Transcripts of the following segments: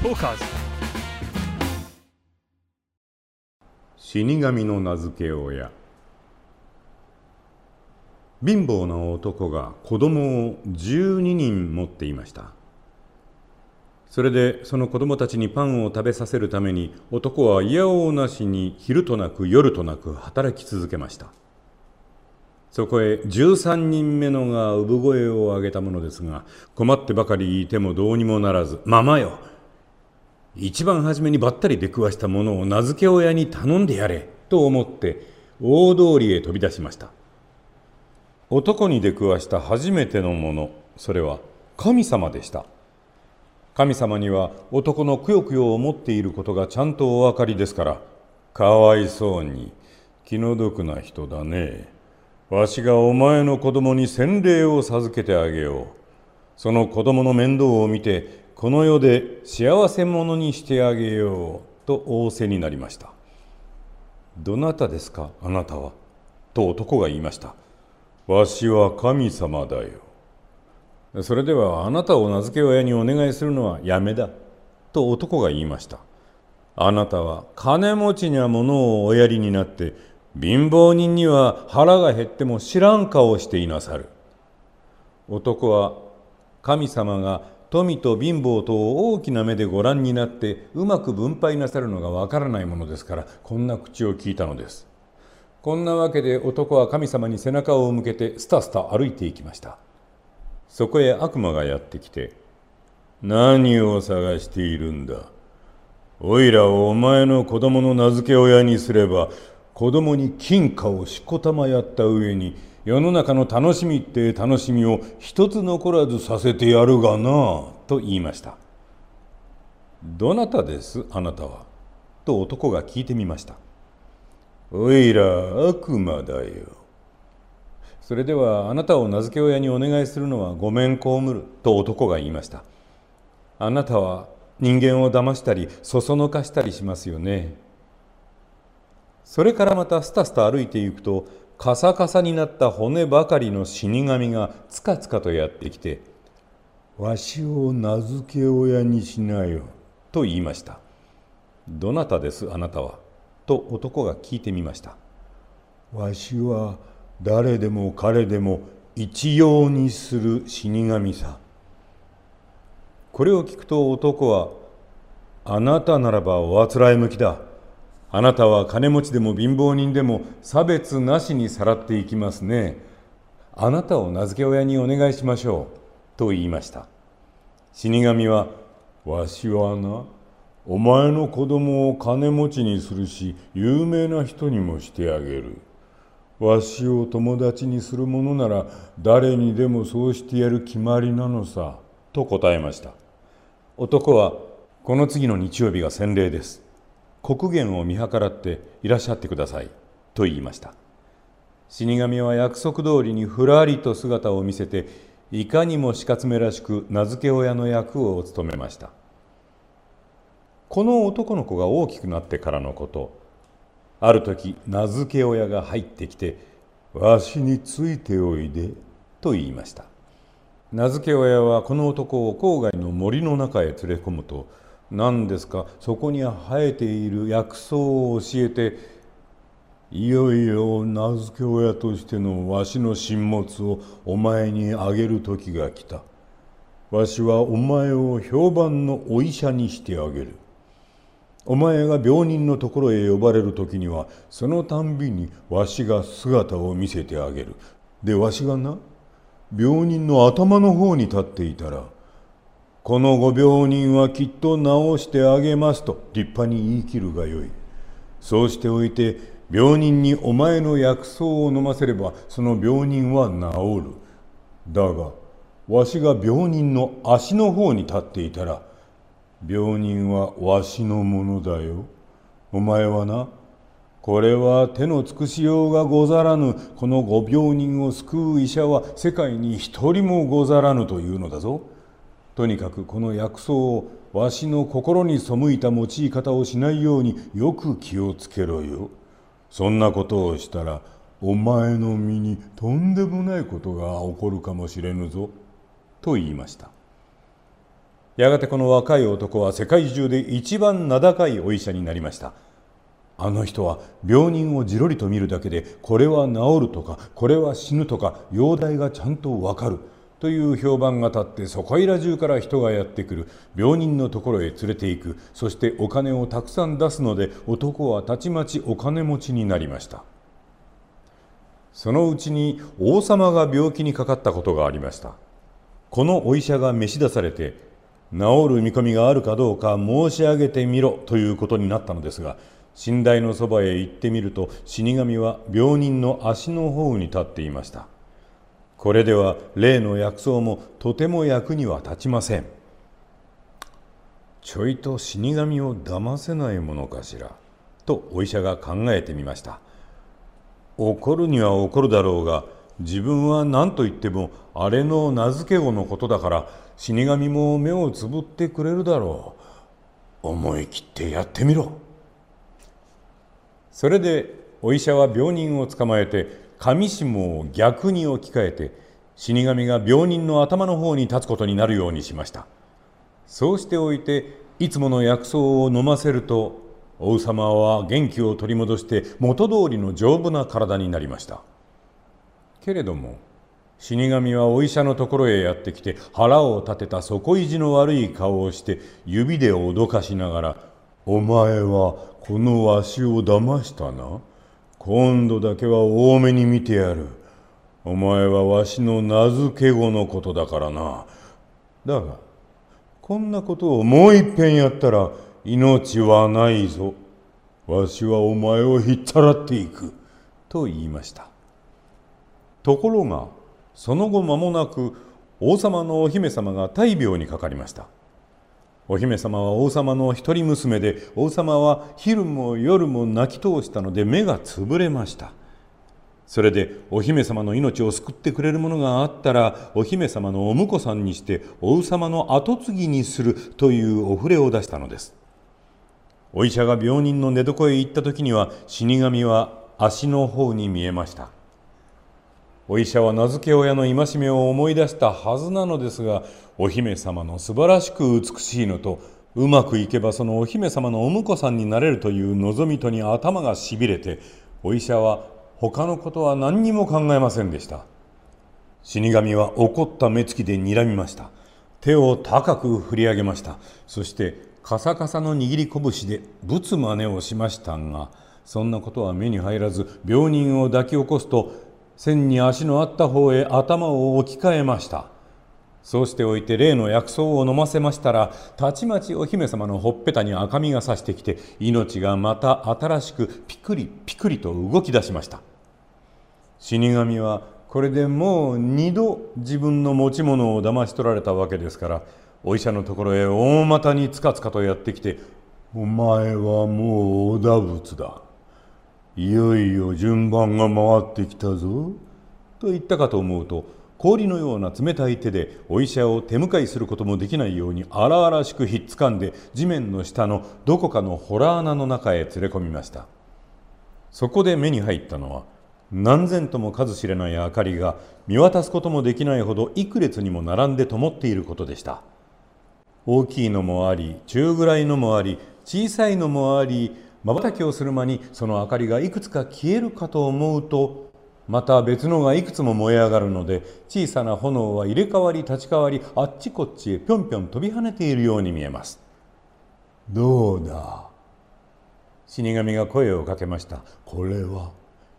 トーカーズ死神の名付け親。貧乏な男が子供を12人持っていました。それでその子供たちにパンを食べさせるために男はいやおうなしに昼となく夜となく働き続けました。そこへ13人目のが産声を上げたものですが困ってばかりいてもどうにもならず「ママよ一番初めにばったり出くわしたものを名付け親に頼んでやれと思って大通りへ飛び出しました。男に出くわした初めてのものそれは神様でした。神様には男のくよくよを持っていることがちゃんとお分かりですからかわいそうに気の毒な人だね。わしがお前の子供に洗礼を授けてあげよう。その子供の面倒を見てこの世で幸せ者にしてあげようと仰せになりました。どなたですかあなたは？と男が言いました。わしは神様だよ。それではあなたを名付け親にお願いするのはやめだ。と男が言いました。あなたは金持ちには物をおやりになって貧乏人には腹が減っても知らん顔をしていなさる。男は神様が富と貧乏とを大きな目でご覧になってうまく分配なさるのがわからないものですからこんな口を聞いたのです。こんなわけで男は神様に背中を向けてスタスタ歩いていきました。そこへ悪魔がやってきて何を探しているんだ。おいらをお前の子供の名付け親にすれば子供に金貨をしこたまやった上に世の中の楽しみって楽しみを一つ残らずさせてやるがなと言いました。どなたです？あなたは。と男が聞いてみました。おいら悪魔だよ。それではあなたを名付け親にお願いするのはごめん被ると男が言いました。あなたは人間を騙したりそそのかしたりしますよね。それからまたスタスタ歩いていくとカサカサになった骨ばかりの死神がつかつかとやってきて「わしを名付け親にしなよ」と言いました「どなたですあなたは?」と男が聞いてみました「わしは誰でも彼でも一様にする死神さ」これを聞くと男は「あなたならばおあつらい向きだ」あなたは金持ちでも貧乏人でも差別なしにさらっていきますね。あなたを名付け親にお願いしましょう。と言いました。死神は、わしはな、お前の子供を金持ちにするし、有名な人にもしてあげる。わしを友達にするものなら誰にでもそうしてやる決まりなのさ。と答えました。男は、この次の日曜日が洗礼です。国元を見計らっていらっしゃってくださいと言いました。死神は約束通りにふらりと姿を見せていかにも死活めらしく名付け親の役を務めました。この男の子が大きくなってからのことある時名付け親が入ってきて「わしについておいで」と言いました。名付け親はこの男を郊外の森の中へ連れ込むと何ですか？そこに生えている薬草を教えていよいよ名付け親としてのわしの神物をお前にあげる時が来た。わしはお前を評判のお医者にしてあげる。お前が病人のところへ呼ばれる時にはそのたんびにわしが姿を見せてあげる。でわしがな病人の頭の方に立っていたらこのご病人はきっと治してあげますと立派に言い切るがよい。そうしておいて病人にお前の薬草を飲ませればその病人は治る。だがわしが病人の足の方に立っていたら病人はわしのものだよ。お前はなこれは手の尽くしようがござらぬこのご病人を救う医者は世界に一人もござらぬというのだぞ。とにかくこの薬草をわしの心に背いた用い方をしないようによく気をつけろよ。そんなことをしたらお前の身にとんでもないことが起こるかもしれぬぞ。と言いました。やがてこの若い男は世界中で一番名高いお医者になりましたあの人は病人をじろりと見るだけでこれは治るとかこれは死ぬとか容体がちゃんとわかるという評判が立ってそこいら中から人がやってくる。病人のところへ連れて行く。そしてお金をたくさん出すので男はたちまちお金持ちになりました。そのうちに王様が病気にかかったことがありました。このお医者が召し出されて治る見込みがあるかどうか申し上げてみろということになったのですが寝台のそばへ行ってみると死神は病人の足の方に立っていました。これでは例の薬草もとても役には立ちません。ちょいと死神を騙せないものかしらとお医者が考えてみました。怒るには怒るだろうが自分は何と言ってもあれの名付け子のことだから死神も目をつぶってくれるだろう。思い切ってやってみろ。それでお医者は病人を捕まえて上下を逆に置き換えて死神が病人の頭の方に立つことになるようにしました。そうしておいていつもの薬草を飲ませると王様は元気を取り戻して元通りの丈夫な体になりました。けれども死神はお医者のところへやってきて腹を立てた底意地の悪い顔をして指で脅かしながら「お前はこのわしを騙したな。今度だけは多めに見てやる。お前はわしの名付け子のことだからな。だがこんなことをもういっぺんやったら命はないぞ。わしはお前をひっさらっていく。と言いました。ところがその後間もなく王様のお姫様が大病にかかりました。お姫様は王様の一人娘で王様は昼も夜も泣き通したので目がつぶれました。それでお姫様の命を救ってくれるものがあったらお姫様のお婿さんにして王様の跡継ぎにするというお触れを出したのです。お医者が病人の寝床へ行った時には死神は足の方に見えました。お医者は名付け親の戒めを思い出したはずなのですがお姫様の素晴らしく美しいのとうまくいけばそのお姫様のお婿さんになれるという望みとに頭がしびれてお医者は他のことは何にも考えませんでした。死神は怒った目つきで睨みました。手を高く振り上げました。そしてカサカサの握り拳でぶつ真似をしましたがそんなことは目に入らず病人を抱き起こすと線に足のあった方へ頭を置き換えました。そうしておいて例の薬草を飲ませましたらたちまちお姫様のほっぺたに赤みがさしてきて命がまた新しくピクリピクリと動き出しました。死神はこれでもう二度自分の持ち物を騙し取られたわけですからお医者のところへ大股につかつかとやってきて「お前はもうお打仏だ」いよいよ順番が回ってきたぞ。と言ったかと思うと氷のような冷たい手でお医者を手向かいすることもできないように荒々しくひっつかんで地面の下のどこかの洞穴の中へ連れ込みました。そこで目に入ったのは何千とも数知れない明かりが見渡すこともできないほど幾列にも並んで灯っていることでした。大きいのもあり中ぐらいのもあり小さいのもあり瞬きをする間にその明かりがいくつか消えるかと思うとまた別のがいくつも燃え上がるので小さな炎は入れ替わり立ち替わりあっちこっちへぴょんぴょん飛び跳ねているように見えますどうだ死神が声をかけましたこれは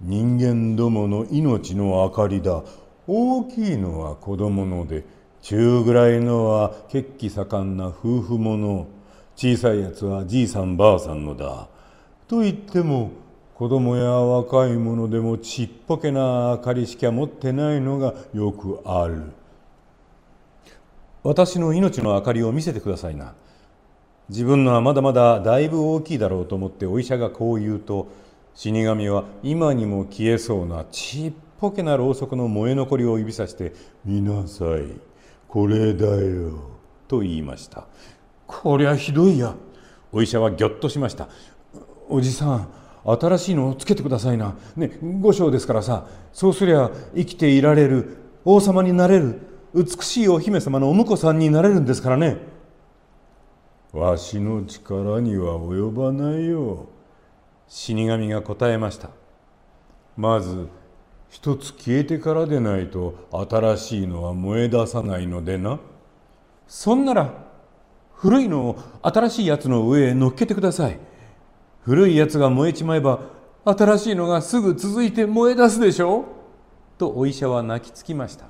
人間どもの命の明かりだ大きいのは子供ので中ぐらいのは血気盛んな夫婦者小さいやつはじいさんばあさんのだと言っても子供や若い者でもちっぽけな明かりしか持ってないのがよくある。私の命の明かりを見せてくださいな。自分のはまだまだだいぶ大きいだろうと思ってお医者がこう言うと死神は今にも消えそうなちっぽけなろうそくの燃え残りを指さして「見なさい。これだよ」と言いました。こりゃひどいや。お医者はぎょっとしました。おじさん新しいのをつけてくださいな。ね五章ですからさそうすりゃ生きていられる王様になれる美しいお姫様のお婿さんになれるんですからね。わしの力には及ばないよ。死神が答えました。まず一つ消えてからでないと新しいのは燃え出さないのでな。そんなら古いのを新しいやつの上へ乗っけてください。古いやつが燃えちまえば新しいのがすぐ続いて燃え出すでしょ？うとお医者は泣きつきました。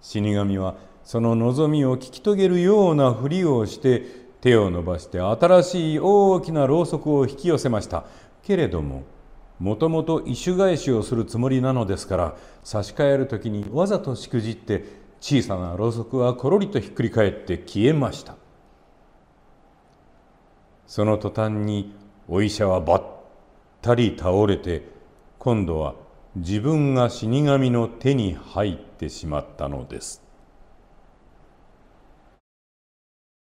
死神はその望みを聞き遂げるようなふりをして手を伸ばして新しい大きなろうそくを引き寄せました。けれどももともと異種返しをするつもりなのですから差し替える時にわざとしくじって小さなろうそくはころりとひっくり返って消えました。その途端にお医者はばったり倒れて今度は自分が死神の手に入ってしまったのです。